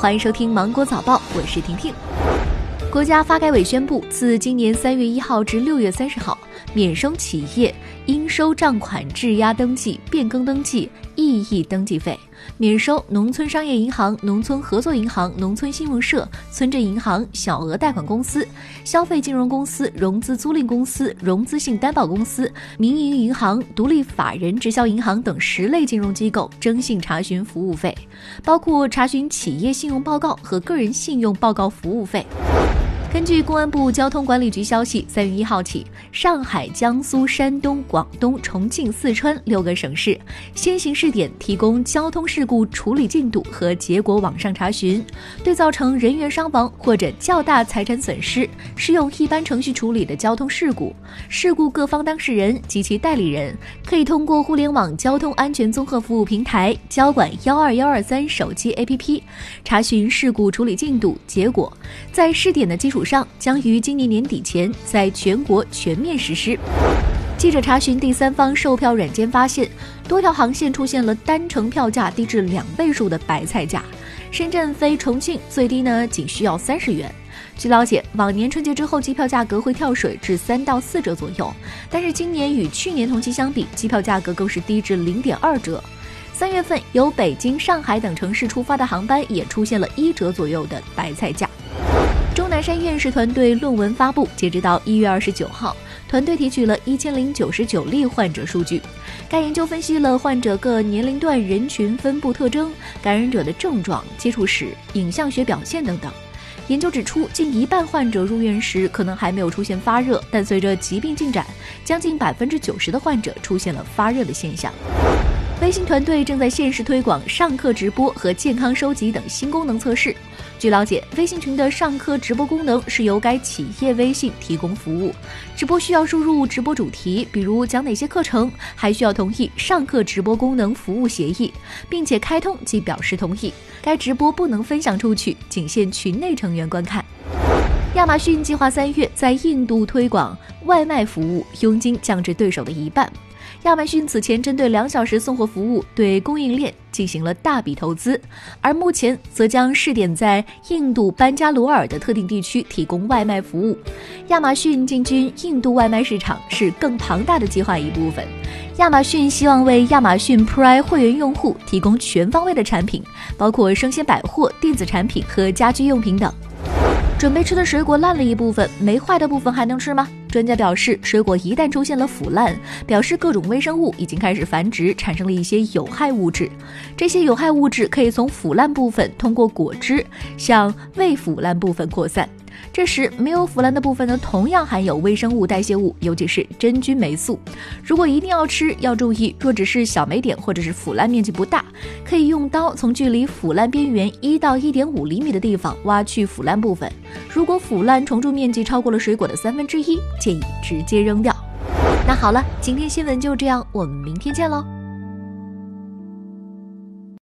欢迎收听《芒果早报》，我是婷婷。国家发改委宣布，自今年三月一号至六月三十号，免收企业应收账款质押登记、变更登记、异议登记费，免收农村商业银行、农村合作银行、农村信用社、村镇银行、小额贷款公司、消费金融公司、融资租赁公司、融资性担保公司、民营银行、独立法人直销银行等十类金融机构征信查询服务费，包括查询企业信用报告和个人信用报告服务费。根据公安部交通管理局消息，三月一号起，上海、江苏、山东、广东、重庆、四川六个省市先行试点提供交通事故处理进度和结果网上查询。对造成人员伤亡或者较大财产损失适用一般程序处理的交通事故，事故各方当事人及其代理人可以通过互联网交通安全综合服务平台交管幺二幺二三手机 APP 查询事故处理进度结果，在试点的基础。上将于今年年底前在全国全面实施。记者查询第三方售票软件发现，多条航线出现了单程票价低至两倍数的白菜价。深圳飞重庆最低呢仅需要三十元。据了解，往年春节之后机票价格会跳水至三到四折左右，但是今年与去年同期相比，机票价格更是低至零点二折。三月份由北京、上海等城市出发的航班也出现了一折左右的白菜价。山院士团队论文发布，截止到一月二十九号，团队提取了一千零九十九例患者数据。该研究分析了患者各年龄段人群分布特征、感染者的症状、接触史、影像学表现等等。研究指出，近一半患者入院时可能还没有出现发热，但随着疾病进展，将近百分之九十的患者出现了发热的现象。微信团队正在限时推广上课直播和健康收集等新功能测试。据了解，微信群的上课直播功能是由该企业微信提供服务。直播需要输入直播主题，比如讲哪些课程，还需要同意上课直播功能服务协议，并且开通即表示同意。该直播不能分享出去，仅限群内成员观看。亚马逊计划三月在印度推广外卖服务，佣金降至对手的一半。亚马逊此前针对两小时送货服务对供应链进行了大笔投资，而目前则将试点在印度班加罗尔的特定地区提供外卖服务。亚马逊进军印度外卖市场是更庞大的计划一部分。亚马逊希望为亚马逊 Prime 会员用户提供全方位的产品，包括生鲜百货、电子产品和家居用品等。准备吃的水果烂了一部分，没坏的部分还能吃吗？专家表示，水果一旦出现了腐烂，表示各种微生物已经开始繁殖，产生了一些有害物质。这些有害物质可以从腐烂部分通过果汁向未腐烂部分扩散。这时，没有腐烂的部分呢，同样含有微生物代谢物，尤其是真菌霉素。如果一定要吃，要注意，若只是小霉点或者是腐烂面积不大，可以用刀从距离腐烂边缘一到一点五厘米的地方挖去腐烂部分。如果腐烂虫蛀面积超过了水果的三分之一，建议直接扔掉。那好了，今天新闻就这样，我们明天见喽。